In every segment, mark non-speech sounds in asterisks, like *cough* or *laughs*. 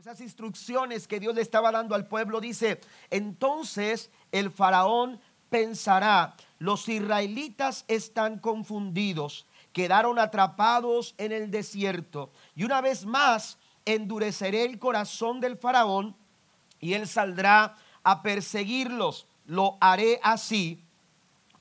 esas instrucciones que Dios le estaba dando al pueblo, dice, entonces el faraón pensará, los israelitas están confundidos, quedaron atrapados en el desierto. Y una vez más endureceré el corazón del faraón y él saldrá a perseguirlos. Lo haré así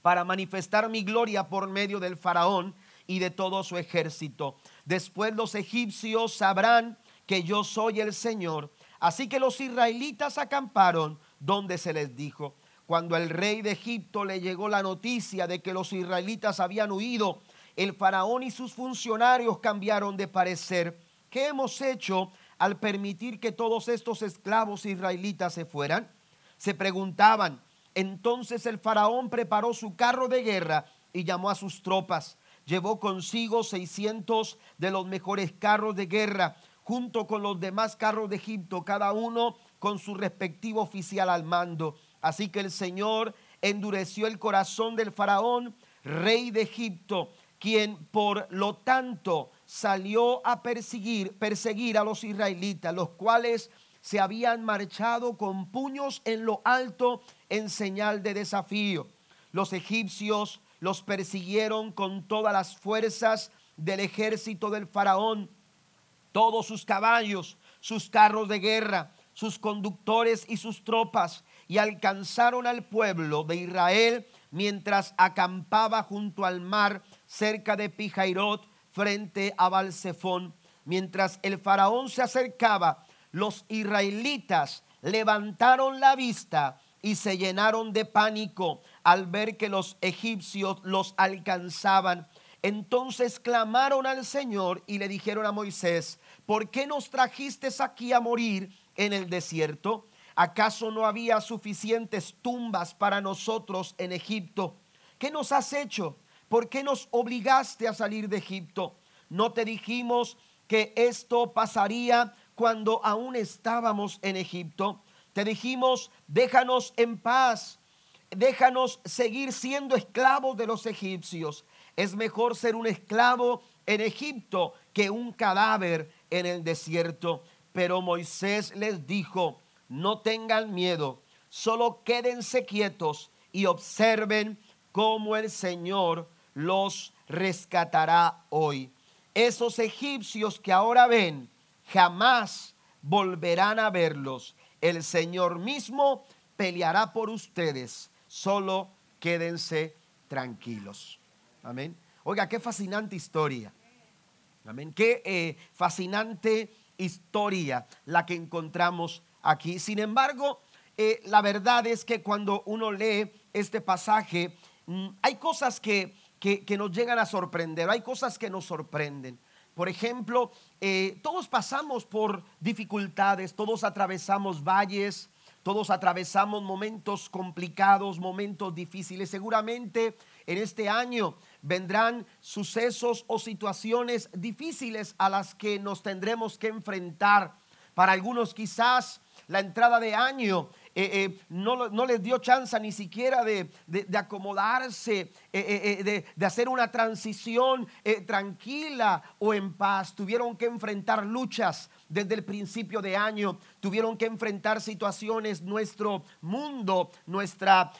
para manifestar mi gloria por medio del faraón y de todo su ejército. Después los egipcios sabrán que yo soy el Señor. Así que los israelitas acamparon donde se les dijo. Cuando el rey de Egipto le llegó la noticia de que los israelitas habían huido, el faraón y sus funcionarios cambiaron de parecer. ¿Qué hemos hecho al permitir que todos estos esclavos israelitas se fueran? Se preguntaban. Entonces el faraón preparó su carro de guerra y llamó a sus tropas. Llevó consigo 600 de los mejores carros de guerra, junto con los demás carros de Egipto, cada uno con su respectivo oficial al mando. Así que el Señor endureció el corazón del faraón, rey de Egipto, quien por lo tanto salió a perseguir, perseguir a los israelitas, los cuales se habían marchado con puños en lo alto en señal de desafío. Los egipcios los persiguieron con todas las fuerzas del ejército del faraón, todos sus caballos, sus carros de guerra, sus conductores y sus tropas, y alcanzaron al pueblo de Israel mientras acampaba junto al mar cerca de Pijairot frente a Balsefón. Mientras el faraón se acercaba, los israelitas levantaron la vista y se llenaron de pánico al ver que los egipcios los alcanzaban. Entonces clamaron al Señor y le dijeron a Moisés, ¿por qué nos trajiste aquí a morir en el desierto? ¿Acaso no había suficientes tumbas para nosotros en Egipto? ¿Qué nos has hecho? ¿Por qué nos obligaste a salir de Egipto? ¿No te dijimos que esto pasaría cuando aún estábamos en Egipto? Te dijimos, déjanos en paz, déjanos seguir siendo esclavos de los egipcios. Es mejor ser un esclavo en Egipto que un cadáver en el desierto. Pero Moisés les dijo, no tengan miedo, solo quédense quietos y observen cómo el Señor los rescatará hoy. Esos egipcios que ahora ven, jamás volverán a verlos. El Señor mismo peleará por ustedes. Solo quédense tranquilos. Amén. Oiga, qué fascinante historia. Amén. Qué eh, fascinante historia la que encontramos aquí. Sin embargo, eh, la verdad es que cuando uno lee este pasaje, mm, hay cosas que que, nos llegan a sorprender, hay cosas que nos sorprenden. Por ejemplo, eh, todos pasamos por dificultades, todos atravesamos valles, todos atravesamos momentos complicados, momentos difíciles. Seguramente en este año vendrán sucesos o situaciones difíciles a las que nos tendremos que enfrentar. Para algunos quizás la entrada de año eh, eh, no, les dio chance ni siquiera de, acomodarse, eh, de, hacer una transición tranquila o en paz. Tuvieron que enfrentar luchas desde el principio de año, tuvieron que enfrentar situaciones, nuestro mundo, nuestra,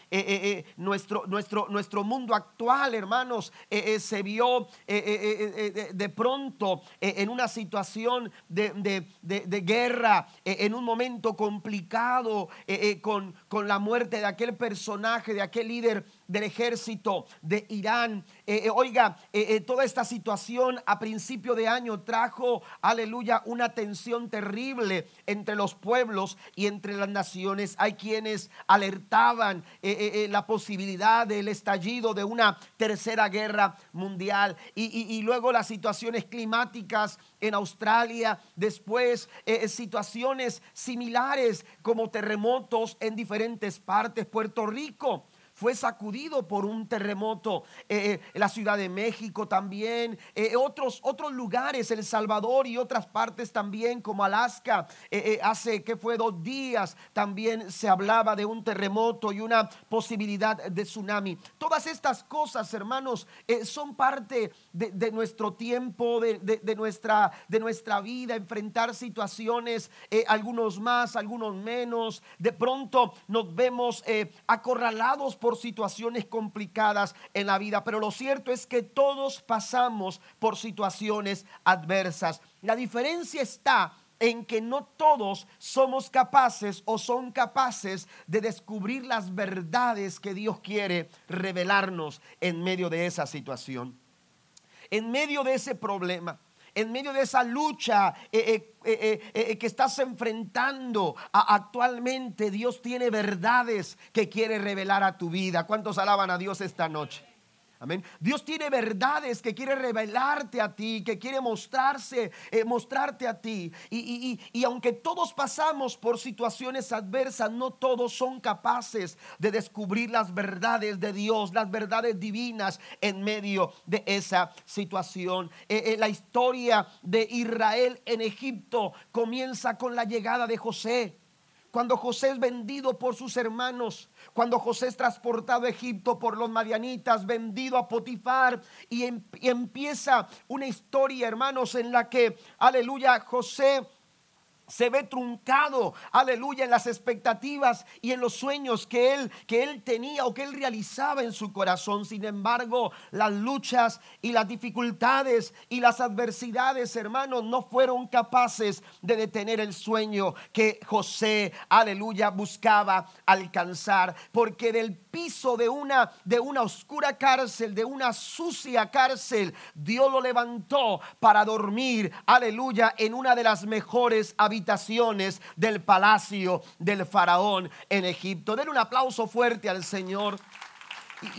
nuestro, nuestro, nuestro mundo actual, hermanos, se vio de pronto en una situación de, de guerra, en un momento complicado. Eh, con, con, la muerte de aquel personaje, de aquel líder del ejército de Irán. Eh, eh, oiga, toda esta situación a principio de año trajo, aleluya, una tensión terrible entre los pueblos y entre las naciones. Hay quienes alertaban la posibilidad del estallido de una tercera guerra mundial y, y luego las situaciones climáticas en Australia, después situaciones similares como terremotos en diferentes partes, Puerto Rico fue sacudido por un terremoto. Eh, eh, la Ciudad de México también, eh, otros, otros lugares, El Salvador y otras partes también, como Alaska. hace que fue dos días también se hablaba de un terremoto y una posibilidad de tsunami. Todas estas cosas, hermanos, son parte de, nuestro tiempo, de, nuestra, de nuestra vida, enfrentar situaciones, algunos más, algunos menos. De pronto nos vemos acorralados por situaciones complicadas en la vida, pero lo cierto es que todos pasamos por situaciones adversas. La diferencia está en que no todos somos capaces o son capaces de descubrir las verdades que Dios quiere revelarnos en medio de esa situación, en medio de ese problema en medio de esa lucha eh, eh, eh, que estás enfrentando actualmente, Dios tiene verdades que quiere revelar a tu vida. ¿Cuántos alaban a Dios esta noche? Amén. Dios tiene verdades que quiere revelarte a ti, que quiere mostrarse, eh, mostrarte a ti. Y, y, aunque todos pasamos por situaciones adversas, no todos son capaces de descubrir las verdades de Dios, las verdades divinas en medio de esa situación. Eh, eh, la historia de Israel en Egipto comienza con la llegada de José. Cuando José es vendido por sus hermanos, cuando José es transportado a Egipto por los madianitas, vendido a Potifar, y, em, y empieza una historia, hermanos, en la que, aleluya, José se ve truncado, aleluya, en las expectativas y en los sueños que él, que él tenía o que él realizaba en su corazón. Sin embargo, las luchas y las dificultades y las adversidades, hermanos, no fueron capaces de detener el sueño que José, aleluya, buscaba alcanzar. Porque del piso de una, de una oscura cárcel, de una sucia cárcel, Dios lo levantó para dormir, aleluya, en una de las mejores habitaciones del palacio del faraón en Egipto. Den un aplauso fuerte al Señor.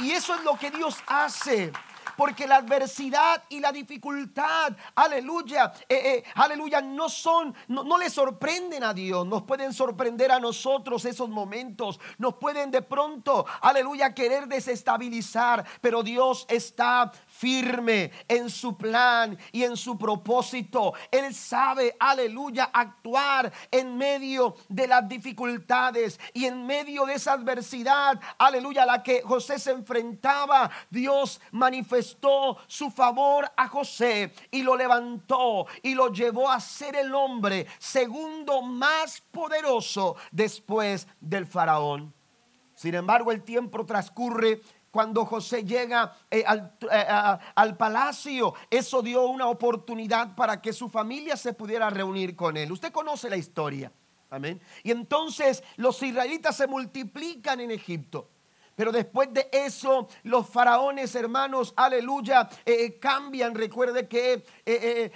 Y eso es lo que Dios hace porque la adversidad y la dificultad, aleluya, eh, eh, aleluya, no son, no, no, le sorprenden a Dios, nos pueden sorprender a nosotros esos momentos, nos pueden de pronto, aleluya, querer desestabilizar, pero Dios está firme en su plan y en su propósito. Él sabe, aleluya, actuar en medio de las dificultades y en medio de esa adversidad, aleluya, a la que José se enfrentaba. Dios manifestó su favor a José y lo levantó y lo llevó a ser el hombre segundo más poderoso después del faraón. Sin embargo, el tiempo transcurre cuando José llega eh, eh, al, palacio, eso dio una oportunidad para que su familia se pudiera reunir con él. Usted conoce la historia. Amén. Y entonces los israelitas se multiplican en Egipto. Pero después de eso, los faraones, hermanos, aleluya, eh, cambian. Recuerde que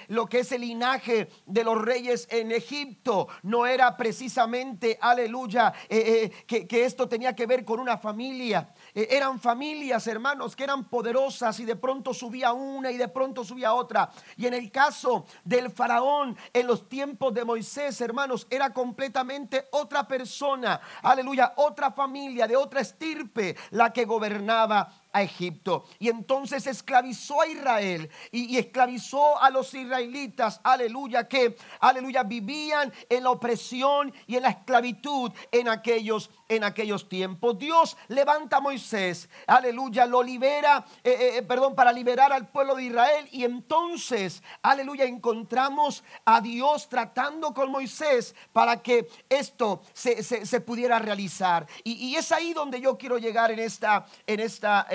lo que es el linaje de los reyes en Egipto no era precisamente, aleluya, que, esto tenía que ver con una familia. Eh, eran familias, hermanos, que eran poderosas y de pronto subía una y de pronto subía otra. Y en el caso del faraón, en los tiempos de Moisés, hermanos, era completamente otra persona, aleluya, otra familia, de otra estirpe, la que gobernaba a Egipto. Y entonces esclavizó a Israel y, esclavizó a los israelitas, aleluya, que, aleluya, vivían en la opresión y en la esclavitud en aquellos, en aquellos tiempos. Dios levanta a Moisés, aleluya, lo libera, eh, eh, eh, perdón, para liberar al pueblo de Israel. Y entonces, aleluya, encontramos a Dios tratando con Moisés para que esto se, pudiera realizar. Y, es ahí donde yo quiero llegar en esta, en esta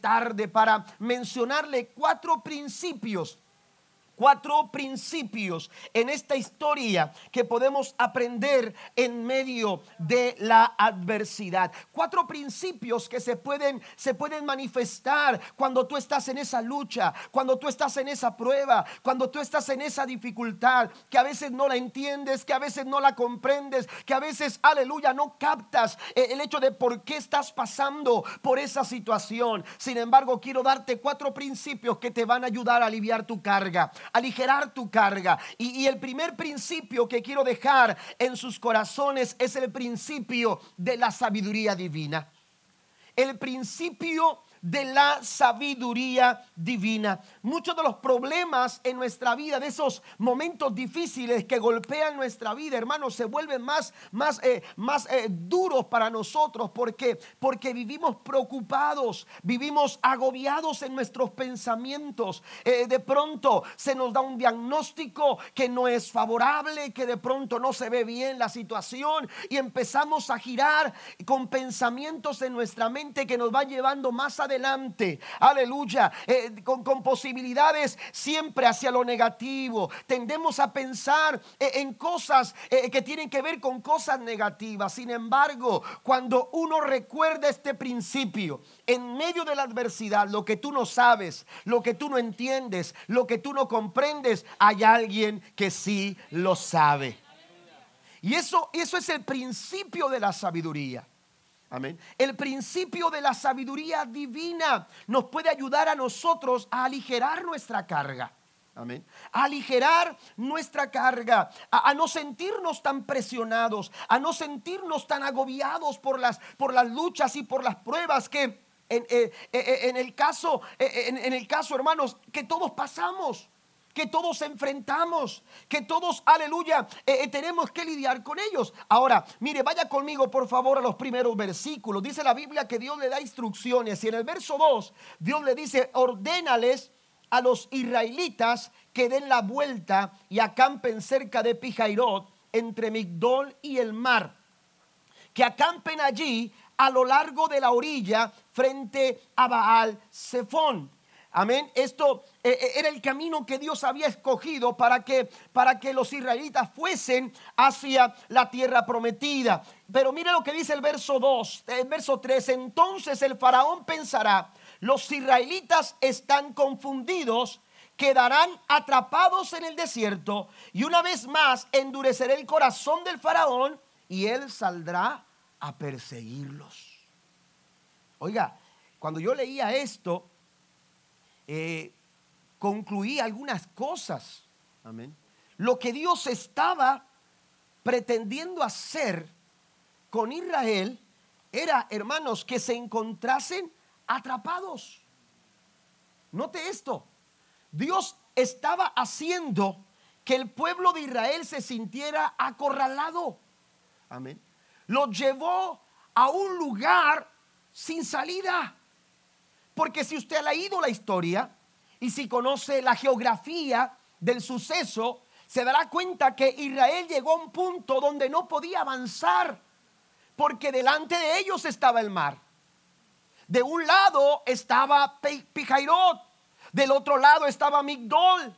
tarde para mencionarle cuatro principios cuatro principios en esta historia que podemos aprender en medio de la adversidad. Cuatro principios que se pueden, se pueden manifestar cuando tú estás en esa lucha, cuando tú estás en esa prueba, cuando tú estás en esa dificultad, que a veces no la entiendes, que a veces no la comprendes, que a veces, aleluya, no captas el hecho de por qué estás pasando por esa situación. Sin embargo, quiero darte cuatro principios que te van a ayudar a aliviar tu carga aligerar tu carga. Y, el primer principio que quiero dejar en sus corazones es el principio de la sabiduría divina. el principio de la sabiduría divina. Muchos de los problemas en nuestra vida, de esos momentos difíciles que golpean nuestra vida, hermanos, se vuelven más, más, eh, más eh, duros para nosotros. ¿Por qué? Porque vivimos preocupados, vivimos agobiados en nuestros pensamientos. Eh, de pronto se nos da un diagnóstico que no es favorable, que de pronto no se ve bien la situación y empezamos a girar con pensamientos en nuestra mente que nos va llevando más adelante adelante. Aleluya. Eh, con, posibilidades siempre hacia lo negativo. Tendemos a pensar eh, en cosas eh, que tienen que ver con cosas negativas. Sin embargo, cuando uno recuerda este principio, en medio de la adversidad, lo que tú no sabes, lo que tú no entiendes, lo que tú no comprendes, hay alguien que sí lo sabe. Y eso, eso es el principio de la sabiduría. Amén. El principio de la sabiduría divina nos puede ayudar a nosotros a aligerar nuestra carga. Amén. A aligerar nuestra carga, a, no sentirnos tan presionados, a no sentirnos tan agobiados por las, por las luchas y por las pruebas que en, eh, eh, eh, en el caso, en el caso, hermanos, que todos pasamos que todos enfrentamos, que todos, aleluya, eh, eh, tenemos que lidiar con ellos. Ahora, mire, vaya conmigo por favor a los primeros versículos. Dice la Biblia que Dios le da instrucciones y en el verso 2 Dios le dice, ordénales a los israelitas que den la vuelta y acampen cerca de Pijairot, entre Migdol y el mar. Que acampen allí a lo largo de la orilla frente a Baal Zephón. Amén. Esto eh, eh, era el camino que Dios había escogido para que, para que los israelitas fuesen hacia la tierra prometida. Pero mire lo que dice el verso 2, el verso 3. Entonces el faraón pensará, los israelitas están confundidos, quedarán atrapados en el desierto y una vez más endurecerá el corazón del faraón y él saldrá a perseguirlos. Oiga, cuando yo leía esto, eh, concluí algunas cosas. Amén. Lo que Dios estaba pretendiendo hacer con Israel era, hermanos, que se encontrasen atrapados. Note esto. Dios estaba haciendo que el pueblo de Israel se sintiera acorralado. Amén. Lo llevó a un lugar sin salida. Porque si usted ha leído la historia y si conoce la geografía del suceso, se dará cuenta que Israel llegó a un punto donde no podía avanzar, porque delante de ellos estaba el mar. De un lado estaba Pijairot, del otro lado estaba Migdol.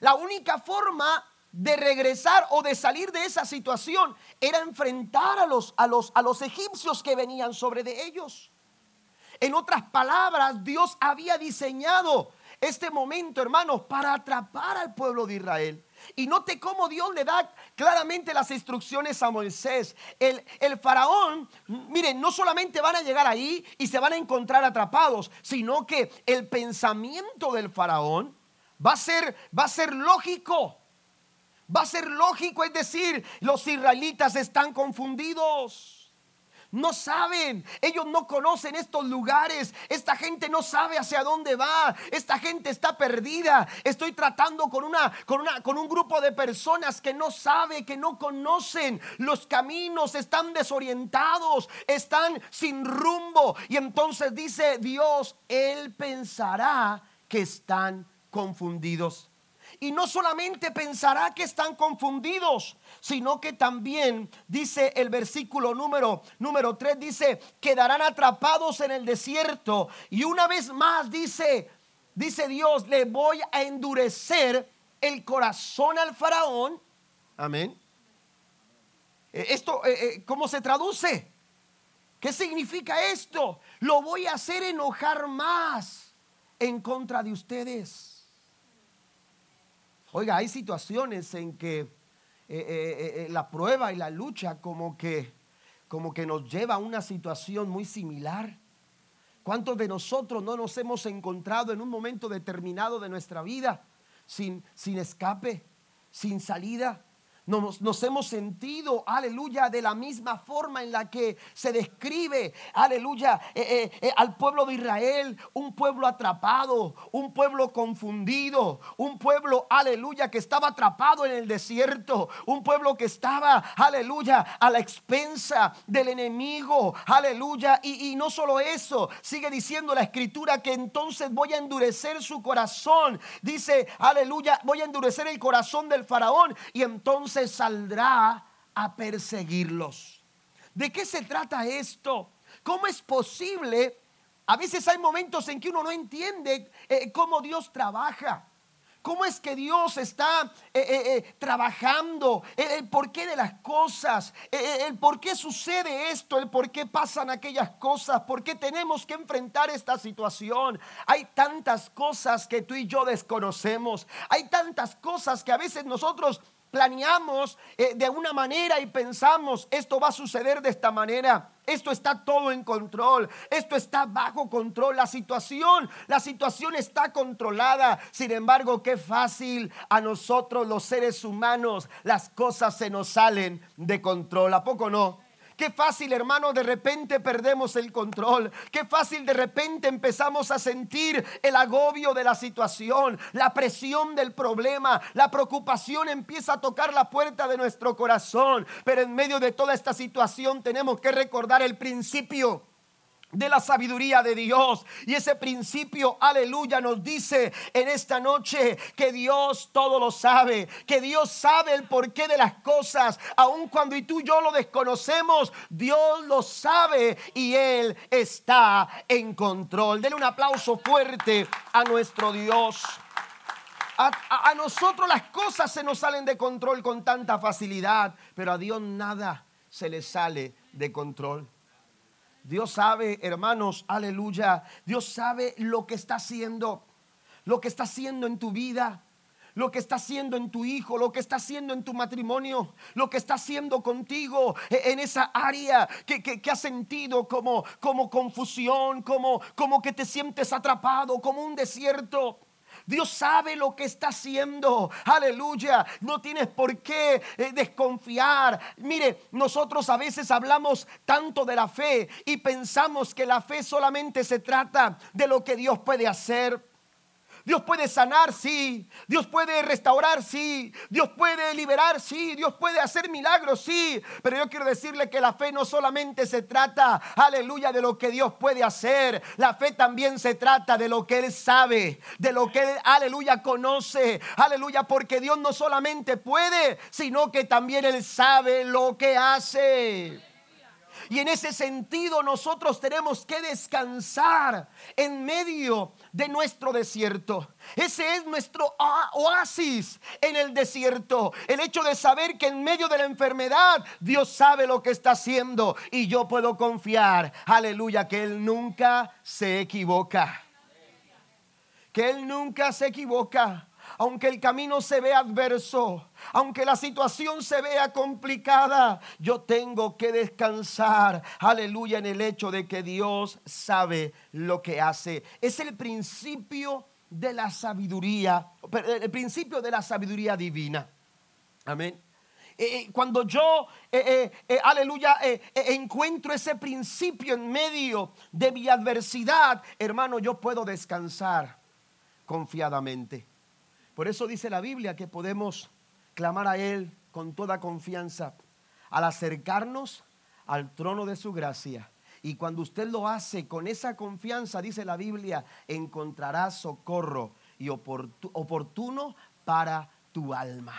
La única forma de regresar o de salir de esa situación era enfrentar a los, a los, a los egipcios que venían sobre de ellos. En otras palabras, Dios había diseñado este momento, hermanos, para atrapar al pueblo de Israel. Y note cómo Dios le da claramente las instrucciones a Moisés. El, el, faraón, miren, no solamente van a llegar ahí y se van a encontrar atrapados, sino que el pensamiento del faraón va a ser, va a ser lógico. Va a ser lógico, es decir, los israelitas están confundidos. No saben, ellos no conocen estos lugares. Esta gente no sabe hacia dónde va. Esta gente está perdida. Estoy tratando con una con una con un grupo de personas que no sabe, que no conocen los caminos, están desorientados, están sin rumbo y entonces dice Dios, él pensará que están confundidos. Y no solamente pensará que están confundidos, sino que también dice el versículo número número 3 dice, quedarán atrapados en el desierto y una vez más dice, dice Dios, le voy a endurecer el corazón al faraón. Amén. Eh, esto eh, eh, ¿cómo se traduce? ¿Qué significa esto? Lo voy a hacer enojar más en contra de ustedes. Oiga, hay situaciones en que eh, eh, eh, la prueba y la lucha como que, como que nos lleva a una situación muy similar. ¿Cuántos de nosotros no nos hemos encontrado en un momento determinado de nuestra vida sin, sin escape, sin salida? Nos, hemos sentido, aleluya, de la misma forma en la que se describe, aleluya, eh, eh, eh, al pueblo de Israel, un pueblo atrapado, un pueblo confundido, un pueblo, aleluya, que estaba atrapado en el desierto, un pueblo que estaba, aleluya, a la expensa del enemigo, aleluya, y, y no solo eso, sigue diciendo la escritura que entonces voy a endurecer su corazón, dice, aleluya, voy a endurecer el corazón del faraón y entonces saldrá a perseguirlos. ¿De qué se trata esto? ¿Cómo es posible? A veces hay momentos en que uno no entiende eh, cómo Dios trabaja. ¿Cómo es que Dios está eh, eh, trabajando? El, porqué de las cosas, el por qué sucede esto, el por qué pasan aquellas cosas, por qué tenemos que enfrentar esta situación. Hay tantas cosas que tú y yo desconocemos. Hay tantas cosas que a veces nosotros planeamos eh, de una manera y pensamos, esto va a suceder de esta manera. Esto está todo en control. Esto está bajo control. La situación, la situación está controlada. Sin embargo, qué fácil a nosotros los seres humanos las cosas se nos salen de control. ¿A poco no? Qué fácil, hermano, de repente perdemos el control. Qué fácil de repente empezamos a sentir el agobio de la situación, la presión del problema, la preocupación empieza a tocar la puerta de nuestro corazón. Pero en medio de toda esta situación tenemos que recordar el principio de la sabiduría de Dios. Y ese principio, aleluya, nos dice en esta noche que Dios todo lo sabe, que Dios sabe el porqué de las cosas, aun cuando tú y yo lo desconocemos, Dios lo sabe y Él está en control. Denle un aplauso fuerte a nuestro Dios. A, a nosotros las cosas se nos salen de control con tanta facilidad, pero a Dios nada se le sale de control. Dios sabe, hermanos, aleluya. Dios sabe lo que está haciendo, lo que está haciendo en tu vida, lo que está haciendo en tu hijo, lo que está haciendo en tu matrimonio, lo que está haciendo contigo e, en esa área que, que, has sentido como, como confusión, como, como que te sientes atrapado, como un desierto. Dios sabe lo que está haciendo. Aleluya. No tienes por qué eh, desconfiar. Mire, nosotros a veces hablamos tanto de la fe y pensamos que la fe solamente se trata de lo que Dios puede hacer. Dios puede sanar, sí. Dios puede restaurar, sí. Dios puede liberar, sí. Dios puede hacer milagros, sí. Pero yo quiero decirle que la fe no solamente se trata, aleluya, de lo que Dios puede hacer. La fe también se trata de lo que Él sabe, de lo que Él, aleluya, conoce. Aleluya, porque Dios no solamente puede, sino que también Él sabe lo que hace. Y en ese sentido nosotros tenemos que descansar en medio de nuestro desierto. Ese es nuestro oasis en el desierto. El hecho de saber que en medio de la enfermedad Dios sabe lo que está haciendo y yo puedo confiar, aleluya, que Él nunca se equivoca. Que Él nunca se equivoca aunque el camino se vea adverso, aunque la situación se vea complicada, yo tengo que descansar, aleluya, en el hecho de que Dios sabe lo que hace. Es el principio de la sabiduría, el principio de la sabiduría divina. Amén. Eh, eh, cuando yo, eh, aleluya, encuentro ese principio en medio de mi adversidad, hermano, yo puedo descansar confiadamente. Por eso dice la Biblia que podemos clamar a Él con toda confianza al acercarnos al trono de su gracia. Y cuando usted lo hace con esa confianza, dice la Biblia, encontrará socorro y oportuno para tu alma.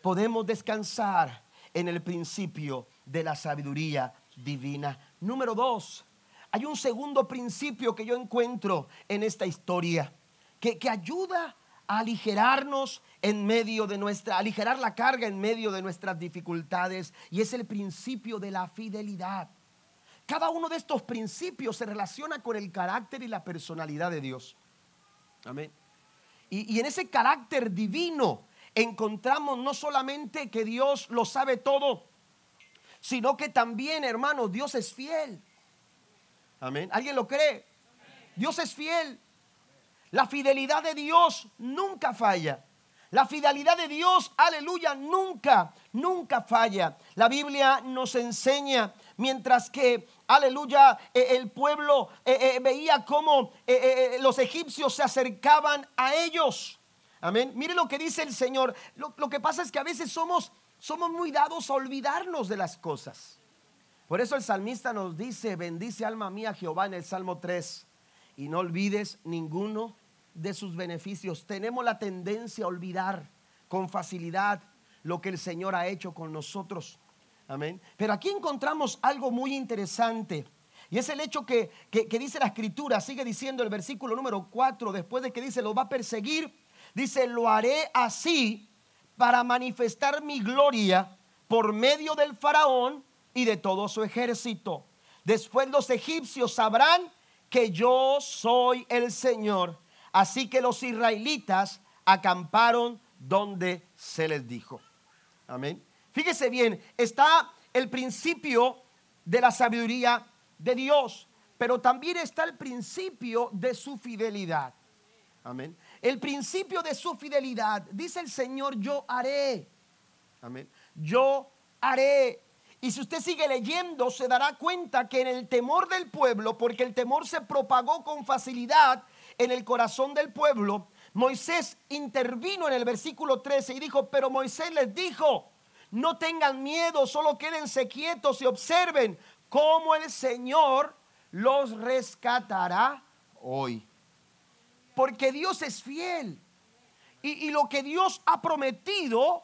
Podemos descansar en el principio de la sabiduría divina. Número dos, hay un segundo principio que yo encuentro en esta historia que, que ayuda aligerarnos en medio de nuestra, aligerar la carga en medio de nuestras dificultades y es el principio de la fidelidad. Cada uno de estos principios se relaciona con el carácter y la personalidad de Dios. Amén. Y, y en ese carácter divino encontramos no solamente que Dios lo sabe todo, sino que también, hermanos, Dios es fiel. Amén. ¿Alguien lo cree? Dios es fiel. La fidelidad de Dios nunca falla. La fidelidad de Dios, aleluya, nunca, nunca falla. La Biblia nos enseña, mientras que, aleluya, eh, el pueblo eh, eh, veía cómo los egipcios se acercaban a ellos. Amén. Mire lo que dice el Señor. Lo, lo que pasa es que a veces somos, somos muy dados a olvidarnos de las cosas. Por eso el salmista nos dice, bendice alma mía Jehová en el Salmo 3 y no olvides ninguno de sus beneficios. Tenemos la tendencia a olvidar con facilidad lo que el Señor ha hecho con nosotros. Amén. Pero aquí encontramos algo muy interesante. Y es el hecho que, dice la escritura, sigue diciendo el versículo número 4, después de que dice, lo va a perseguir, dice, lo haré así para manifestar mi gloria por medio del faraón y de todo su ejército. Después los egipcios sabrán que yo soy el Señor. Así que los israelitas acamparon donde se les dijo. Amén. Fíjese bien, está el principio de la sabiduría de Dios, pero también está el principio de su fidelidad. Amén. El principio de su fidelidad, dice el Señor, yo haré. Amén. Yo haré. Y si usted sigue leyendo, se dará cuenta que en el temor del pueblo, porque el temor se propagó con facilidad en el corazón del pueblo, Moisés intervino en el versículo 13 y dijo, pero Moisés les dijo, no tengan miedo, solo quédense quietos y observen cómo el Señor los rescatará hoy. Porque Dios es fiel. Y, y, lo que Dios ha prometido,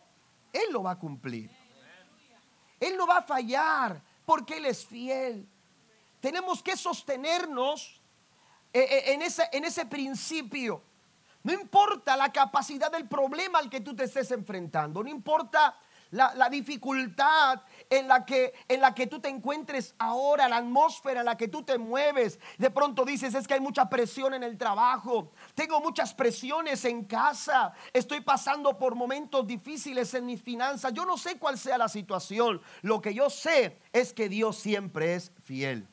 Él lo va a cumplir. Él no va a fallar porque Él es fiel. Tenemos que sostenernos en ese, en ese principio. No importa la capacidad del problema al que tú te estés enfrentando, no importa la, dificultad en la, que, en la que tú te encuentres ahora, la atmósfera en la que tú te mueves. De pronto dices, es que hay mucha presión en el trabajo, tengo muchas presiones en casa, estoy pasando por momentos difíciles en mis finanzas. Yo no sé cuál sea la situación, lo que yo sé es que Dios siempre es fiel.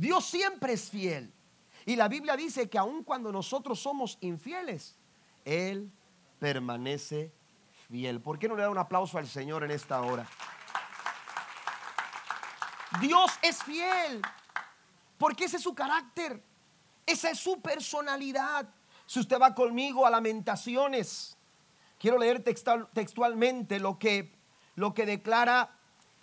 Dios siempre es fiel. Y la Biblia dice que aun cuando nosotros somos infieles, Él permanece fiel. ¿Por qué no le da un aplauso al Señor en esta hora? Dios es fiel, porque ese es su carácter, esa es su personalidad. Si usted va conmigo a lamentaciones, quiero leer textualmente lo que, lo que declara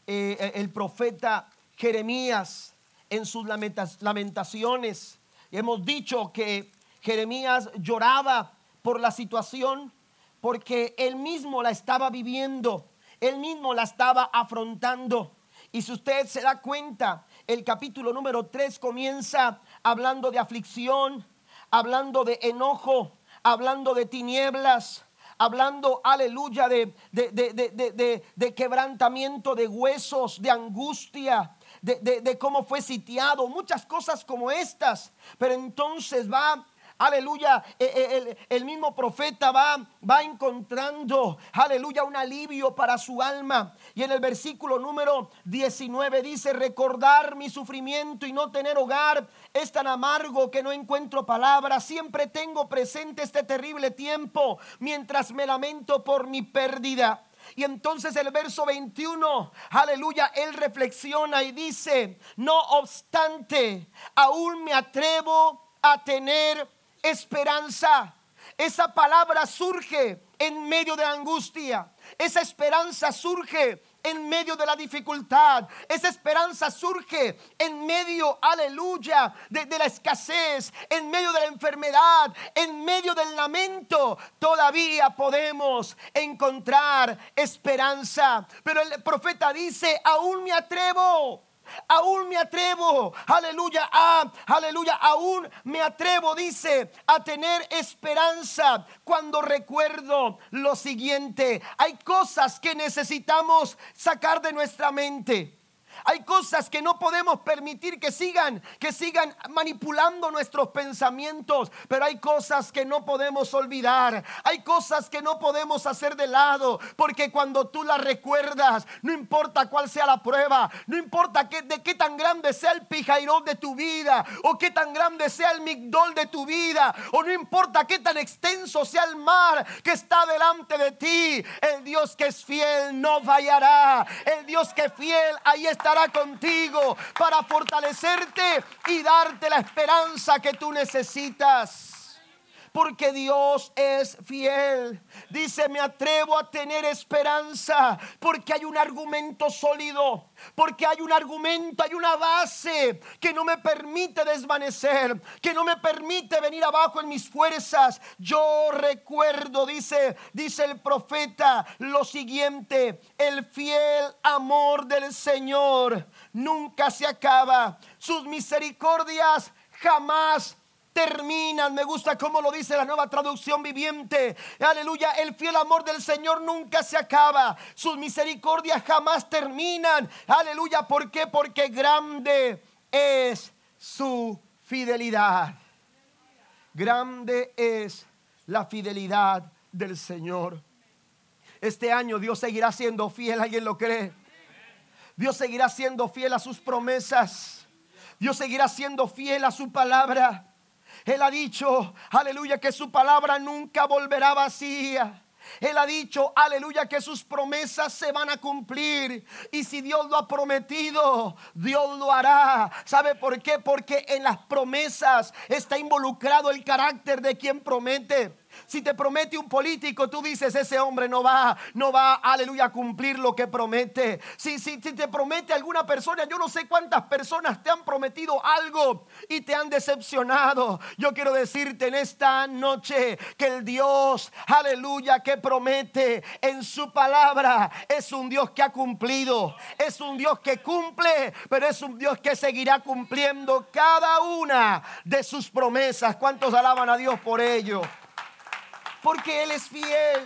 eh, el profeta Jeremías en sus lamentaciones. Hemos dicho que Jeremías lloraba por la situación porque él mismo la estaba viviendo, él mismo la estaba afrontando. Y si usted se da cuenta, el capítulo número 3 comienza hablando de aflicción, hablando de enojo, hablando de tinieblas, hablando, aleluya, de, de, de, quebrantamiento de huesos, de angustia, de, cómo fue sitiado, muchas cosas como estas. Pero entonces va aleluya, e, e, el, mismo profeta va, va encontrando, aleluya, un alivio para su alma. Y en el versículo número 19 dice, recordar mi sufrimiento y no tener hogar es tan amargo que no encuentro palabras. Siempre tengo presente este terrible tiempo mientras me lamento por mi pérdida. Y entonces el verso 21, aleluya, él reflexiona y dice, no obstante, aún me atrevo a tener esperanza. Esa palabra surge en medio de la angustia. Esa esperanza surge en medio de la dificultad. Esa esperanza surge en medio, aleluya, de, la escasez, en medio de la enfermedad, en medio del lamento. Todavía podemos encontrar esperanza. Pero el profeta dice, aún me atrevo Aún me atrevo, aleluya, a, aleluya, aún me atrevo, dice, a tener esperanza cuando recuerdo lo siguiente. Hay cosas que necesitamos sacar de nuestra mente. Hay cosas que no podemos permitir que sigan, que sigan manipulando nuestros pensamientos, pero hay cosas que no podemos olvidar. Hay cosas que no podemos hacer de lado, porque cuando tú las recuerdas, no importa cuál sea la prueba, no importa de qué tan grande sea el pijairón de tu vida, o qué tan grande sea el migdol de tu vida, o no importa qué tan extenso sea el mar que está delante de ti, el Dios que es fiel no fallará, el Dios que es fiel ahí estará contigo para fortalecerte y darte la esperanza que tú necesitas porque Dios es fiel. Dice, me atrevo a tener esperanza porque hay un argumento sólido, porque hay un argumento, hay una base que no me permite desvanecer, que no me permite venir abajo en mis fuerzas. Yo recuerdo, dice, dice el profeta, lo siguiente, el fiel amor del Señor nunca se acaba, sus misericordias jamás terminan. Me gusta cómo lo dice la nueva traducción viviente. Aleluya. El fiel amor del Señor nunca se acaba. Sus misericordias jamás terminan. Aleluya. ¿Por qué? Porque grande es su fidelidad. Grande es la fidelidad del Señor. Este año Dios seguirá siendo fiel. ¿Alguien lo cree? Dios seguirá siendo fiel a sus promesas. Dios seguirá siendo fiel a su palabra. Él ha dicho, aleluya, que su palabra nunca volverá vacía. Él ha dicho, aleluya, que sus promesas se van a cumplir. Y si Dios lo ha prometido, Dios lo hará. ¿Sabe por qué? Porque en las promesas está involucrado el carácter de quien promete. Si te promete un político, tú dices, ese hombre no va, no va, aleluya, a cumplir lo que promete. Si, si, si te promete alguna persona, yo no sé cuántas personas te han prometido algo y te han decepcionado. Yo quiero decirte en esta noche que el Dios, aleluya, que promete en su palabra es un Dios que ha cumplido. Es un Dios que cumple, pero es un Dios que seguirá cumpliendo cada una de sus promesas. ¿Cuántos alaban a Dios por ello? Porque Él es fiel.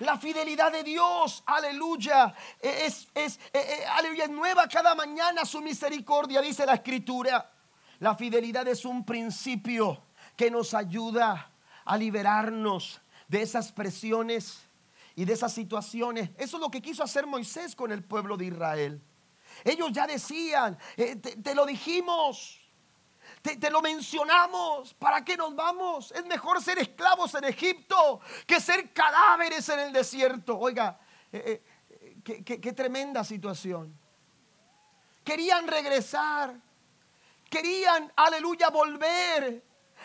La fidelidad de Dios, aleluya, es, es, eh, eh, aleluya, es nueva cada mañana su misericordia, dice la escritura. La fidelidad es un principio que nos ayuda a liberarnos de esas presiones y de esas situaciones. Eso es lo que quiso hacer Moisés con el pueblo de Israel. Ellos ya decían, eh, te lo dijimos, te, lo mencionamos. ¿Para qué nos vamos? Es mejor ser esclavos en Egipto que ser cadáveres en el desierto. Oiga, eh, eh, qué, tremenda situación. Querían regresar. Querían, aleluya, volver.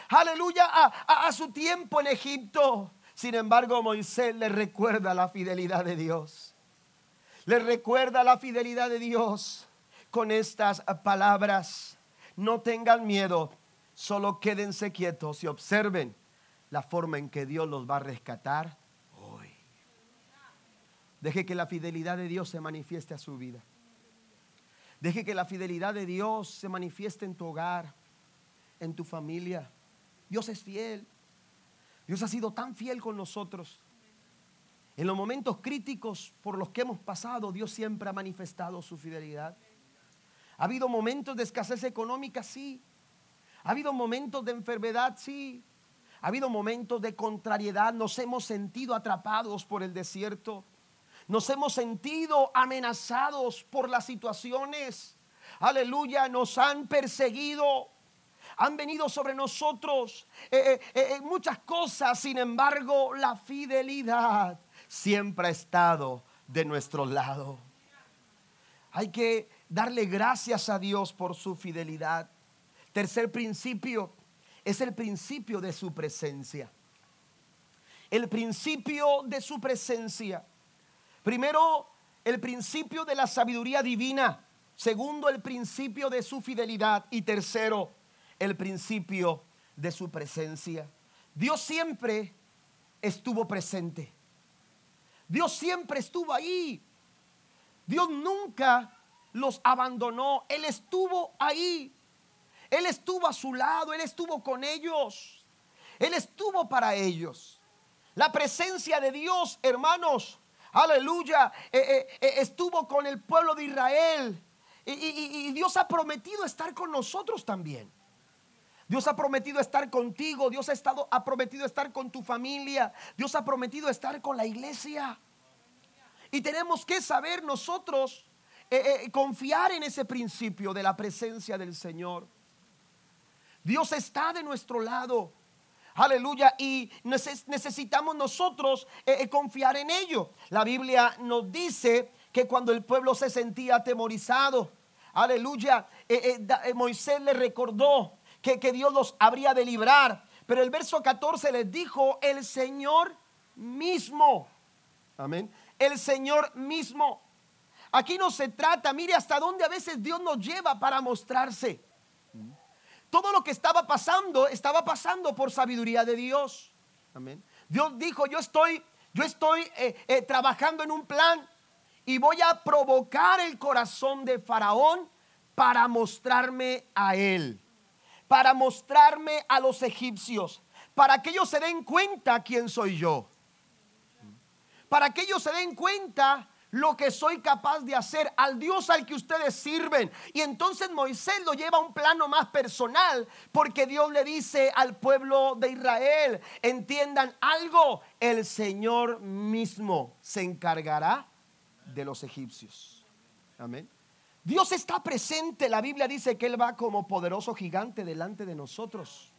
Aleluya, a, a su tiempo en Egipto. Sin embargo, Moisés le recuerda la fidelidad de Dios. Le recuerda la fidelidad de Dios con estas palabras no tengan miedo, solo quédense quietos y observen la forma en que Dios los va a rescatar hoy. Deje que la fidelidad de Dios se manifieste a su vida. Deje que la fidelidad de Dios se manifieste en tu hogar, en tu familia. Dios es fiel. Dios ha sido tan fiel con nosotros. En los momentos críticos por los que hemos pasado, Dios siempre ha manifestado su fidelidad. Ha habido momentos de escasez económica, sí. Ha habido momentos de enfermedad, sí. Ha habido momentos de contrariedad. Nos hemos sentido atrapados por el desierto. Nos hemos sentido amenazados por las situaciones. Aleluya, nos han perseguido. Han venido sobre nosotros eh, eh, eh, muchas cosas. Sin embargo, la fidelidad siempre ha estado de nuestro lado. Hay que darle gracias a Dios por su fidelidad. Tercer principio es el principio de su presencia. El principio de su presencia. Primero, el principio de la sabiduría divina. Segundo, el principio de su fidelidad. Y tercero, el principio de su presencia. Dios siempre estuvo presente. Dios siempre estuvo ahí. Dios nunca los abandonó. Él estuvo ahí. Él estuvo a su lado. Él estuvo con ellos. Él estuvo para ellos. La presencia de Dios, hermanos, aleluya, eh, eh, eh, estuvo con el pueblo de Israel. y, Dios ha prometido estar con nosotros también. Dios ha prometido estar contigo, Dios ha, estado, ha prometido estar con tu familia, Dios ha prometido estar con la iglesia. Y tenemos que saber nosotros eh, eh, confiar en ese principio de la presencia del Señor. Dios está de nuestro lado. Aleluya. Y necesitamos nosotros eh, confiar en ello. La Biblia nos dice que cuando el pueblo se sentía atemorizado, aleluya, Moisés le recordó que, que Dios los habría de librar. Pero el verso 14 les dijo, el Señor mismo. Amén. El Señor mismo. Aquí no se trata, mire hasta dónde a veces Dios nos lleva para mostrarse. Todo lo que estaba pasando estaba pasando por sabiduría de Dios. Amén. Dios dijo, yo estoy, yo estoy eh, eh, trabajando en un plan y voy a provocar el corazón de Faraón para mostrarme a él, para mostrarme a los egipcios, para que ellos se den cuenta quién soy yo, para que ellos se den cuenta lo que soy capaz de hacer al Dios al que ustedes sirven. Y entonces Moisés lo lleva a un plano más personal, porque Dios le dice al pueblo de Israel, entiendan algo, el Señor mismo se encargará de los egipcios. Amén. Dios está presente, la Biblia dice que Él va como poderoso gigante delante de nosotros.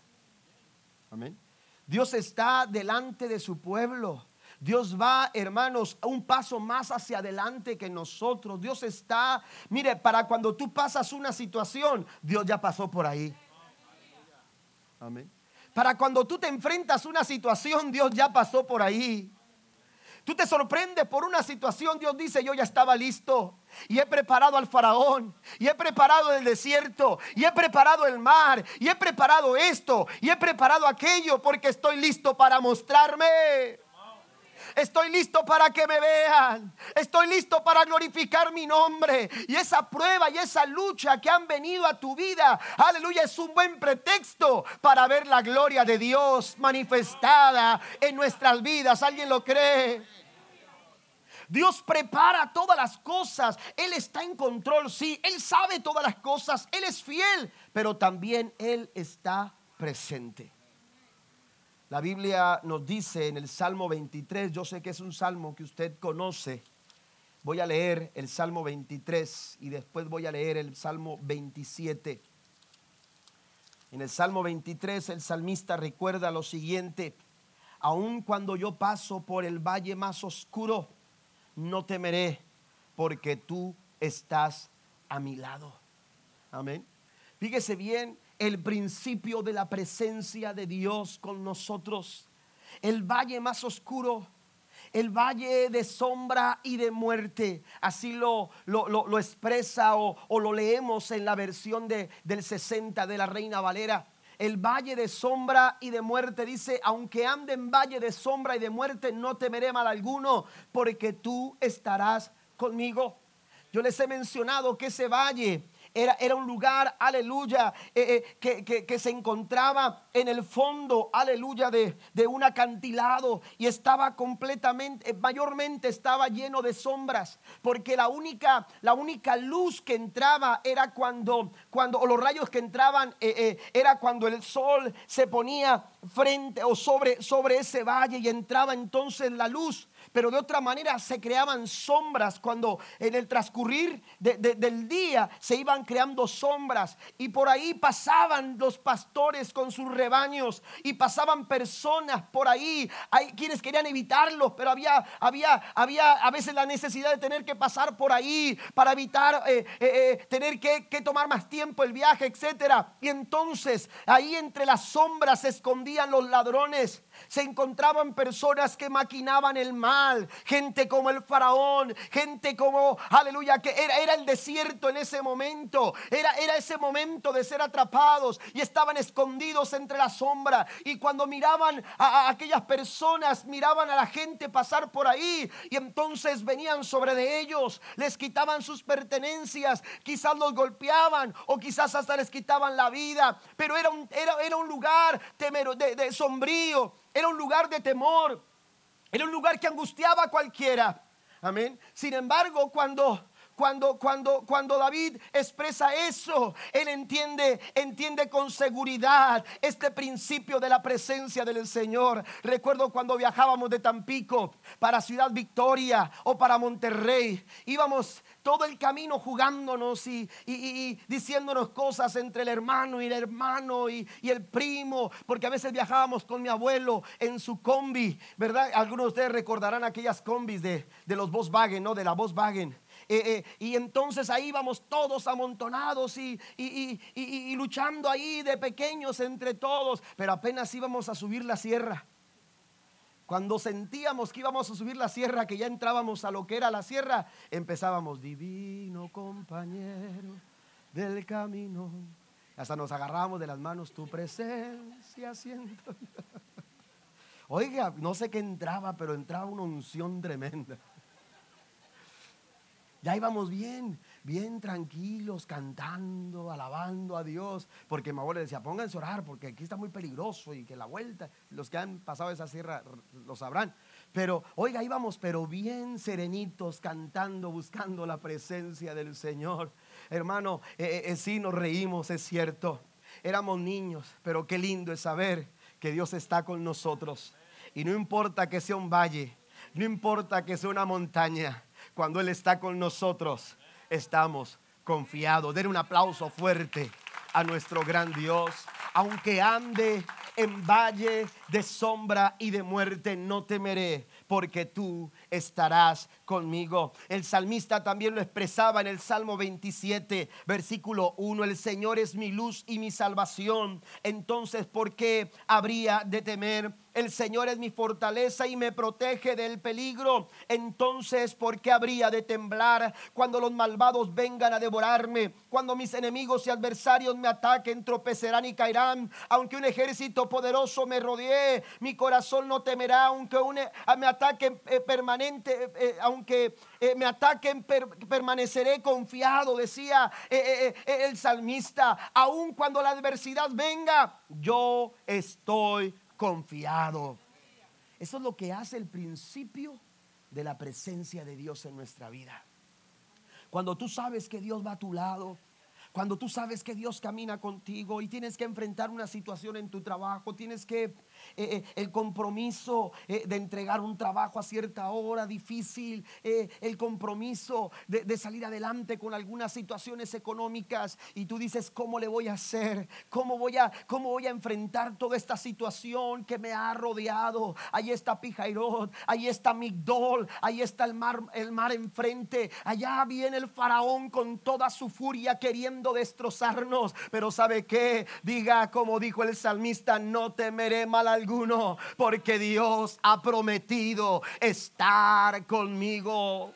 Amén. Dios está delante de su pueblo. Dios va, hermanos, un paso más hacia adelante que nosotros. Dios está, mire, para cuando tú pasas una situación, Dios ya pasó por ahí. Amén. Para cuando tú te enfrentas a una situación, Dios ya pasó por ahí. Tú te sorprendes por una situación, Dios dice, yo ya estaba listo. Y he preparado al faraón, y he preparado el desierto, y he preparado el mar, y he preparado esto, y he preparado aquello, porque estoy listo para mostrarme. Estoy listo para que me vean. Estoy listo para glorificar mi nombre. Y esa prueba y esa lucha que han venido a tu vida, aleluya, es un buen pretexto para ver la gloria de Dios manifestada en nuestras vidas. ¿Alguien lo cree? Dios prepara todas las cosas. Él está en control, sí. Él sabe todas las cosas. Él es fiel, pero también Él está presente. La Biblia nos dice en el Salmo 23, yo sé que es un salmo que usted conoce. Voy a leer el Salmo 23 y después voy a leer el Salmo 27. En el Salmo 23 el salmista recuerda lo siguiente, aun cuando yo paso por el valle más oscuro, no temeré, porque tú estás a mi lado. Amén. Fíjese bien, el principio de la presencia de Dios con nosotros. El valle más oscuro, el valle de sombra y de muerte. Así lo, lo, expresa o, o, lo leemos en la versión de, del 60 de la Reina Valera. El valle de sombra y de muerte dice, aunque ande en valle de sombra y de muerte, no temeré mal alguno, porque tú estarás conmigo. Yo les he mencionado que ese valle era, un lugar, aleluya, eh, eh, que, se encontraba en el fondo, aleluya, de, de un acantilado y estaba completamente, eh, mayormente estaba lleno de sombras, porque la única, la única luz que entraba era cuando, cuando o los rayos que entraban era cuando el sol se ponía frente o sobre, sobre ese valle y entraba entonces la luz pero de otra manera se creaban sombras cuando en el transcurrir del día se iban creando sombras y por ahí pasaban los pastores con sus rebaños y pasaban personas por ahí, hay quienes querían evitarlos, pero había, había, había a veces la necesidad de tener que pasar por ahí para evitar eh, eh, eh, tener que, que tomar más tiempo el viaje, etcétera. Y entonces ahí entre las sombras se escondían los ladrones se encontraban personas que maquinaban el mal, gente como el faraón, gente como, aleluya, que era, era el desierto en ese momento, era, era ese momento de ser atrapados y estaban escondidos entre la sombra. Y cuando miraban a, aquellas personas, miraban a la gente pasar por ahí y entonces venían sobre de ellos, les quitaban sus pertenencias, quizás los golpeaban o quizás hasta les quitaban la vida, pero era un, era, era un lugar temero, de sombrío era un lugar de temor. Era un lugar que angustiaba a cualquiera. Amén. Sin embargo, cuando cuando, cuando, cuando David expresa eso, él entiende, entiende con seguridad este principio de la presencia del Señor. Recuerdo cuando viajábamos de Tampico para Ciudad Victoria o para Monterrey, íbamos todo el camino jugándonos y, diciéndonos cosas entre el hermano y el hermano y, el primo, porque a veces viajábamos con mi abuelo en su combi, ¿verdad? Algunos de ustedes recordarán aquellas combis de, los Volkswagen, ¿no? De la Volkswagen. Eh, eh, y entonces ahí íbamos todos amontonados y, y, luchando ahí de pequeños entre todos, pero apenas íbamos a subir la sierra. Cuando sentíamos que íbamos a subir la sierra, que ya entrábamos a lo que era la sierra, empezábamos, divino compañero del camino. Hasta nos agarrábamos de las manos, tu presencia siento. *laughs* Oiga, no sé qué entraba, pero entraba una unción tremenda. Ya íbamos bien, bien tranquilos, cantando, alabando a Dios, porque mi abuelo decía, pónganse a orar, porque aquí está muy peligroso y que la vuelta, los que han pasado esa sierra lo sabrán. Pero, oiga, íbamos, pero bien serenitos, cantando, buscando la presencia del Señor. Hermano, eh, eh, eh, sí nos reímos, es cierto. Éramos niños, pero qué lindo es saber que Dios está con nosotros. Y no importa que sea un valle, no importa que sea una montaña, cuando Él está con nosotros, estamos confiados. Den un aplauso fuerte a nuestro gran Dios. Aunque ande en valle de sombra y de muerte, no temeré, porque tú estarás conmigo. El salmista también lo expresaba en el Salmo 27, versículo 1. El Señor es mi luz y mi salvación. Entonces, ¿por qué habría de temer? El Señor es mi fortaleza y me protege del peligro. Entonces, ¿por qué habría de temblar cuando los malvados vengan a devorarme? Cuando mis enemigos y adversarios me ataquen, tropecerán y caerán. Aunque un ejército poderoso me rodee, mi corazón no temerá. Aunque un, eh, me ataquen eh, permanente, eh, aunque me ataquen, permaneceré confiado, decía el salmista. Aun cuando la adversidad venga, yo estoy confiado. Eso es lo que hace el principio de la presencia de Dios en nuestra vida. Cuando tú sabes que Dios va a tu lado, cuando tú sabes que Dios camina contigo y tienes que enfrentar una situación en tu trabajo, tienes que eh, eh, el compromiso eh, de entregar un trabajo a cierta hora difícil, el compromiso de, salir adelante con algunas situaciones económicas y tú dices, ¿cómo le voy a hacer? ¿Cómo voy a, cómo voy a enfrentar toda esta situación que me ha rodeado? Ahí está Pijairot, ahí está Migdol, ahí está el mar, el mar enfrente, allá viene el faraón con toda su furia queriendo destrozarnos, pero ¿sabe qué? Diga como dijo el salmista, no temeré mal alguno, porque Dios ha prometido estar conmigo.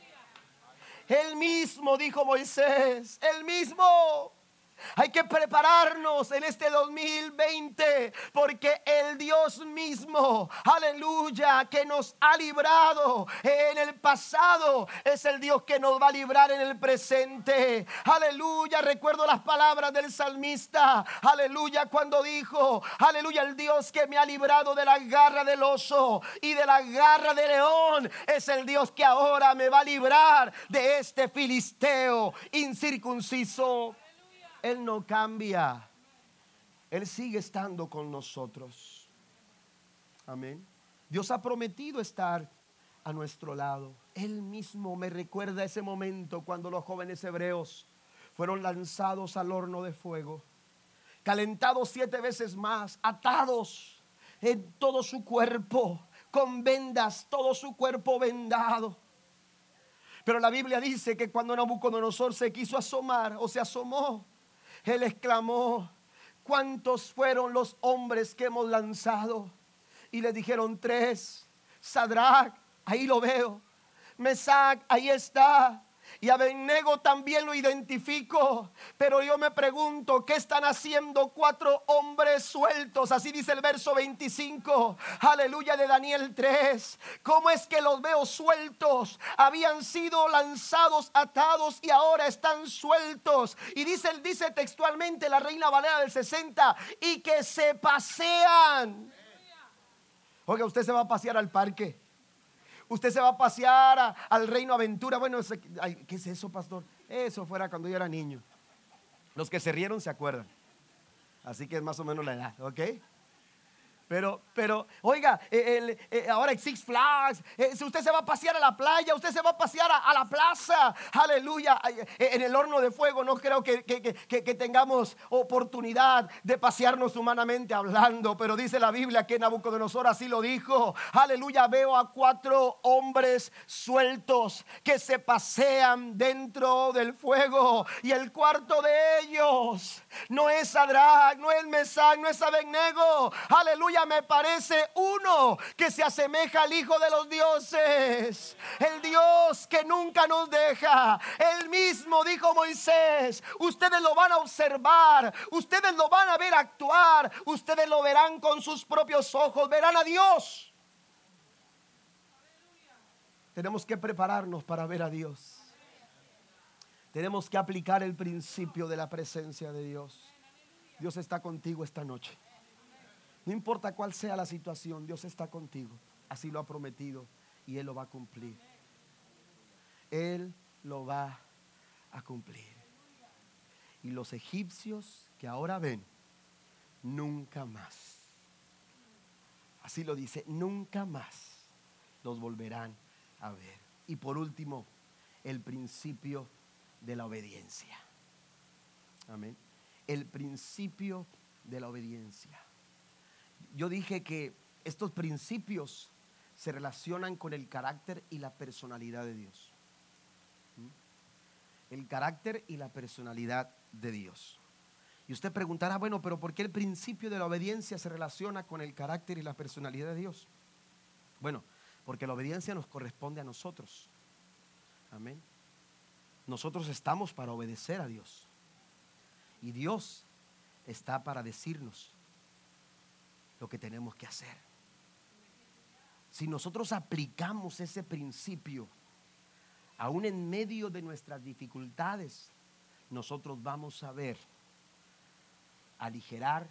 El mismo, dijo Moisés, el mismo. Hay que prepararnos en este 2020 porque el Dios mismo, aleluya, que nos ha librado en el pasado, es el Dios que nos va a librar en el presente. Aleluya, recuerdo las palabras del salmista, aleluya, cuando dijo, aleluya, el Dios que me ha librado de la garra del oso y de la garra del león, es el Dios que ahora me va a librar de este filisteo incircunciso. Él no cambia. Él sigue estando con nosotros. Amén. Dios ha prometido estar a nuestro lado. Él mismo me recuerda ese momento cuando los jóvenes hebreos fueron lanzados al horno de fuego, calentados siete veces más, atados en todo su cuerpo, con vendas, todo su cuerpo vendado. Pero la Biblia dice que cuando Nabucodonosor se quiso asomar o se asomó, él exclamó, ¿cuántos fueron los hombres que hemos lanzado? Y le dijeron tres. Sadrach, ahí lo veo. Mesac, ahí está. Y Abednego también lo identifico. Pero yo me pregunto, ¿qué están haciendo cuatro hombres sueltos? Así dice el verso 25. Aleluya de Daniel 3. ¿Cómo es que los veo sueltos? Habían sido lanzados, atados y ahora están sueltos. Y dice, dice textualmente la Reina Valera del 60. Y que se pasean. Oiga, usted se va a pasear al parque. Usted se va a pasear al Reino Aventura. Bueno, ¿qué es eso, pastor? Eso fuera cuando yo era niño. Los que se rieron se acuerdan. Así que es más o menos la edad, ¿ok? Pero, pero, oiga, eh, eh, ahora Six Flags, eh, si usted se va a pasear a la playa, usted se va a pasear a, la plaza, aleluya, en el horno de fuego, no creo que, que, tengamos oportunidad de pasearnos humanamente hablando, pero dice la Biblia que Nabucodonosor así lo dijo, aleluya, veo a cuatro hombres sueltos que se pasean dentro del fuego y el cuarto de ellos no es Sadrach, no es Mesach, no es Abednego, aleluya me parece uno que se asemeja al Hijo de los dioses. El Dios que nunca nos deja. El mismo dijo Moisés, ustedes lo van a observar, ustedes lo van a ver actuar, ustedes lo verán con sus propios ojos, verán a Dios. Tenemos que prepararnos para ver a Dios. Tenemos que aplicar el principio de la presencia de Dios. Dios está contigo esta noche. No importa cuál sea la situación, Dios está contigo. Así lo ha prometido y Él lo va a cumplir. Él lo va a cumplir. Y los egipcios que ahora ven, nunca más. Así lo dice, nunca más los volverán a ver. Y por último, el principio de la obediencia. Amén. El principio de la obediencia yo dije que estos principios se relacionan con el carácter y la personalidad de Dios. ¿Mm? El carácter y la personalidad de Dios. Y usted preguntará, bueno, pero ¿por qué el principio de la obediencia se relaciona con el carácter y la personalidad de Dios? Bueno, porque la obediencia nos corresponde a nosotros. Amén. Nosotros estamos para obedecer a Dios. Y Dios está para decirnos lo que tenemos que hacer. Si nosotros aplicamos ese principio, aún en medio de nuestras dificultades, nosotros vamos a ver aligerar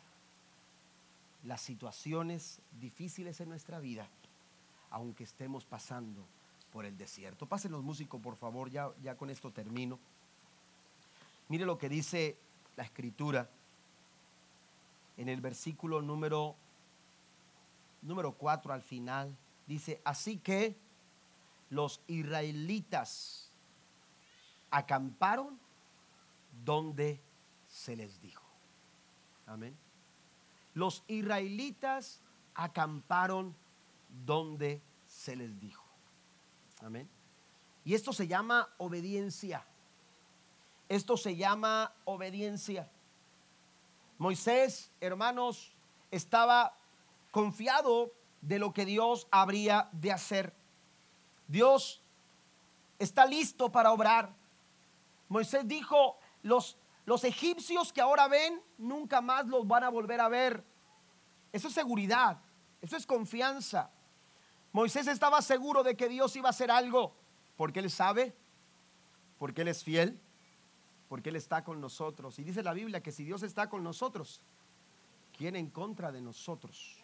las situaciones difíciles en nuestra vida, aunque estemos pasando por el desierto. Pasen los músicos, por favor, ya, ya con esto termino. Mire lo que dice la escritura en el versículo número número 4 al final, dice, así que los israelitas acamparon donde se les dijo. Amén. Los israelitas acamparon donde se les dijo. Amén. Y esto se llama obediencia. Esto se llama obediencia. Moisés, hermanos, estaba confiado de lo que Dios habría de hacer. Dios está listo para obrar. Moisés dijo, los, los egipcios que ahora ven, nunca más los van a volver a ver. Eso es seguridad, eso es confianza. Moisés estaba seguro de que Dios iba a hacer algo, porque él sabe, porque él es fiel, porque él está con nosotros. Y dice la Biblia que si Dios está con nosotros, ¿quién en contra de nosotros?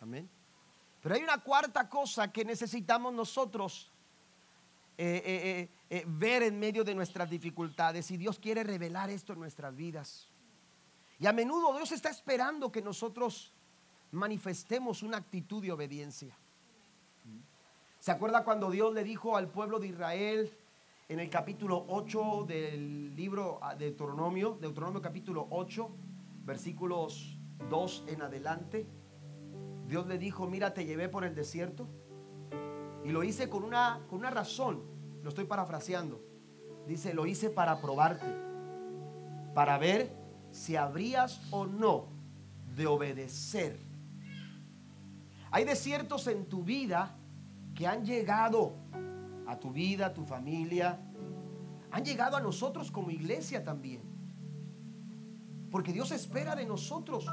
Amén. Pero hay una cuarta cosa que necesitamos nosotros eh, eh, eh, ver en medio de nuestras dificultades y Dios quiere revelar esto en nuestras vidas. Y a menudo Dios está esperando que nosotros manifestemos una actitud de obediencia. ¿Se acuerda cuando Dios le dijo al pueblo de Israel en el capítulo 8 del libro ah, de Deuteronomio, Deuteronomio capítulo 8, versículos 2 en adelante? Dios le dijo, mira, te llevé por el desierto. Y lo hice con una, con una razón. Lo estoy parafraseando. Dice, lo hice para probarte. Para ver si habrías o no de obedecer. Hay desiertos en tu vida que han llegado a tu vida, a tu familia. Han llegado a nosotros como iglesia también. Porque Dios espera de nosotros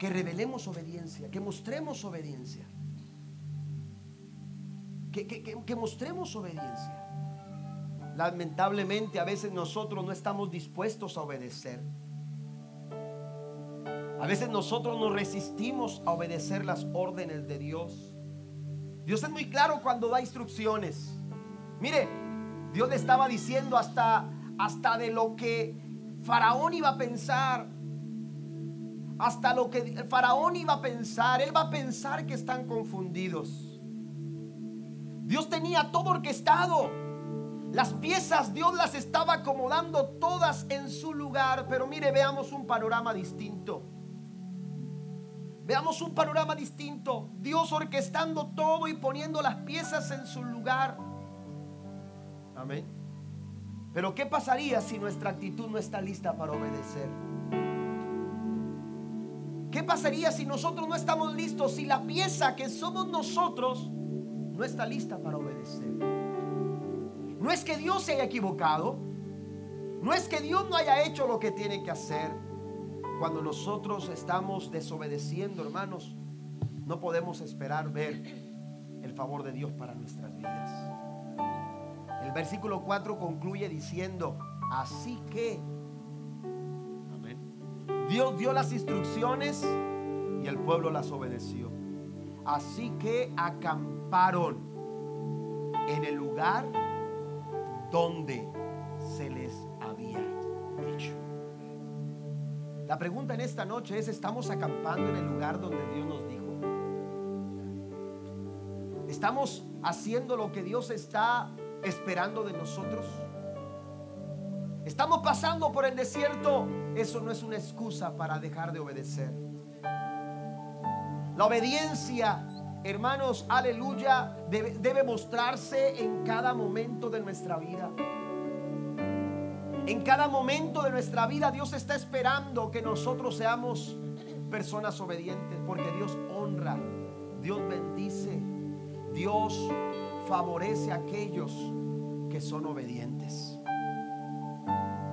que revelemos obediencia, que mostremos obediencia. Que, mostremos obediencia. Lamentablemente a veces nosotros no estamos dispuestos a obedecer. A veces nosotros nos resistimos a obedecer las órdenes de Dios. Dios es muy claro cuando da instrucciones. Mire, Dios le estaba diciendo hasta, hasta de lo que Faraón iba a pensar. Hasta lo que el Faraón iba a pensar. Él va a pensar que están confundidos. Dios tenía todo orquestado. Las piezas Dios las estaba acomodando todas en su lugar. Pero mire, veamos un panorama distinto. Veamos un panorama distinto. Dios orquestando todo y poniendo las piezas en su lugar. Amén. Pero ¿qué pasaría si nuestra actitud no está lista para obedecer? ¿Qué pasaría si nosotros no estamos listos? Si la pieza que somos nosotros no está lista para obedecer. No es que Dios se haya equivocado. No es que Dios no haya hecho lo que tiene que hacer. Cuando nosotros estamos desobedeciendo, hermanos, no podemos esperar ver el favor de Dios para nuestras vidas. El versículo 4 concluye diciendo, así que Dios dio las instrucciones y el pueblo las obedeció. Así que acamparon en el lugar donde se les había dicho. La pregunta en esta noche es, ¿estamos acampando en el lugar donde Dios nos dijo? ¿Estamos haciendo lo que Dios está esperando de nosotros? ¿Estamos pasando por el desierto? Eso no es una excusa para dejar de obedecer. La obediencia, hermanos, aleluya, debe, mostrarse en cada momento de nuestra vida. En cada momento de nuestra vida Dios está esperando que nosotros seamos personas obedientes porque Dios honra, Dios bendice, Dios favorece a aquellos que son obedientes.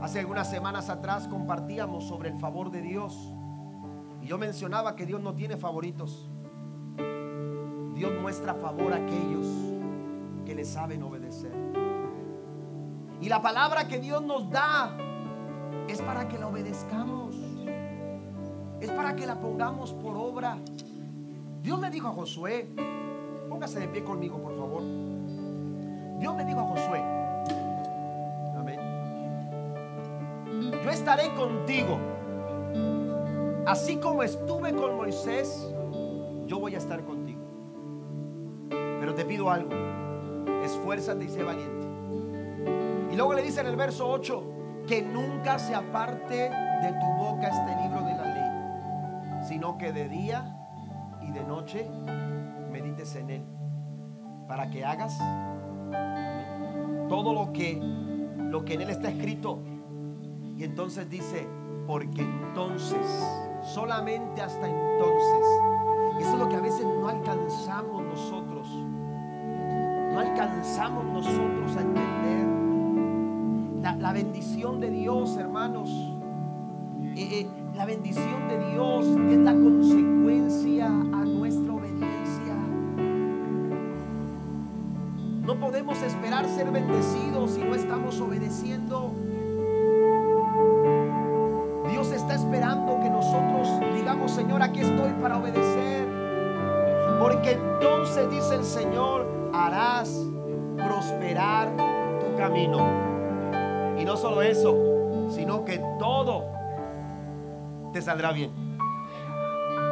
Hace algunas semanas atrás compartíamos sobre el favor de Dios y yo mencionaba que Dios no tiene favoritos. Dios muestra favor a aquellos que le saben obedecer. Y la palabra que Dios nos da es para que la obedezcamos. Es para que la pongamos por obra. Dios le dijo a Josué, póngase de pie conmigo, por favor. Dios le dijo a Josué, Yo estaré contigo. Así como estuve con Moisés, yo voy a estar contigo. Pero te pido algo, esfuérzate y sé valiente luego le dice en el verso 8, que nunca se aparte de tu boca este libro de la ley, sino que de día y de noche medites en él, para que hagas todo lo que lo que en él está escrito. Y entonces dice, porque entonces, solamente hasta entonces, y eso es lo que a veces no alcanzamos nosotros, no alcanzamos nosotros a entender la, bendición de Dios, hermanos. Eh, eh, la bendición de Dios es la consecuencia a nuestra obediencia. No podemos esperar ser bendecidos si no estamos obedeciendo. Esperando que nosotros digamos, Señor, aquí estoy para obedecer. Porque entonces, dice el Señor, harás prosperar tu camino. Y no solo eso, sino que todo te saldrá bien.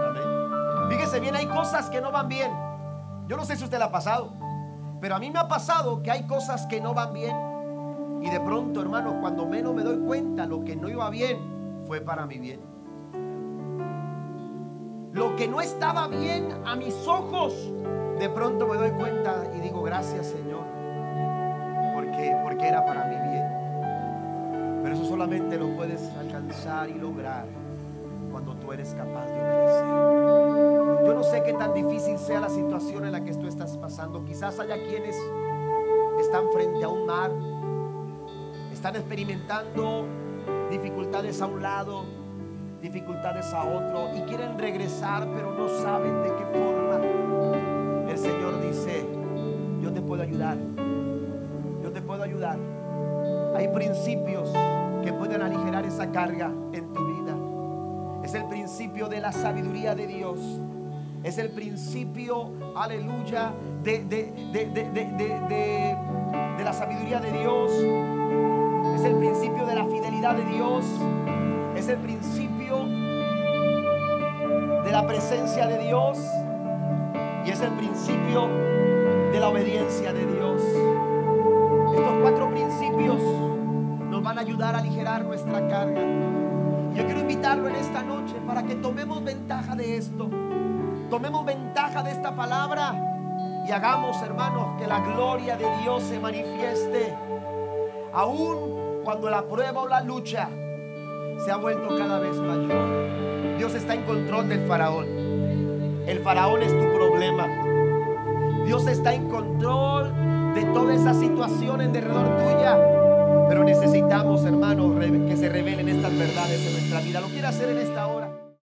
Amén. Fíjese bien, hay cosas que no van bien. Yo no sé si usted la ha pasado, pero a mí me ha pasado que hay cosas que no van bien. Y de pronto, hermano, cuando menos me doy cuenta, lo que no iba bien fue para mi bien. Lo que no estaba bien a mis ojos, de pronto me doy cuenta y digo, gracias Señor, porque, porque era para mi bien. Pero eso solamente lo puedes alcanzar y lograr cuando tú eres capaz de obedecer. Yo no sé qué tan difícil sea la situación en la que tú estás pasando. Quizás haya quienes están frente a un mar, están experimentando dificultades a un lado, dificultades a otro y quieren regresar, pero no saben de qué forma. El Señor dice, yo te puedo ayudar, yo te puedo ayudar. Hay principios que pueden aligerar esa carga en tu vida. Es el principio de la sabiduría de Dios. Es el principio, aleluya, de, de, de la sabiduría de Dios. Es el principio de de Dios. Es el principio de la presencia de Dios. Y es el principio de la obediencia de Dios. Estos cuatro principios nos van a ayudar a aligerar nuestra carga. Yo quiero invitarlo en esta noche para que tomemos ventaja de esto. Tomemos ventaja de esta palabra y hagamos, hermanos, que la gloria de Dios se manifieste. Aún cuando la prueba o la lucha se ha vuelto cada vez mayor. Dios está en control del faraón. El faraón es tu problema. Dios está en control de toda esa situación en derredor tuya. Pero necesitamos, hermanos, que se revelen estas verdades en nuestra vida. Lo quiere hacer en esta hora.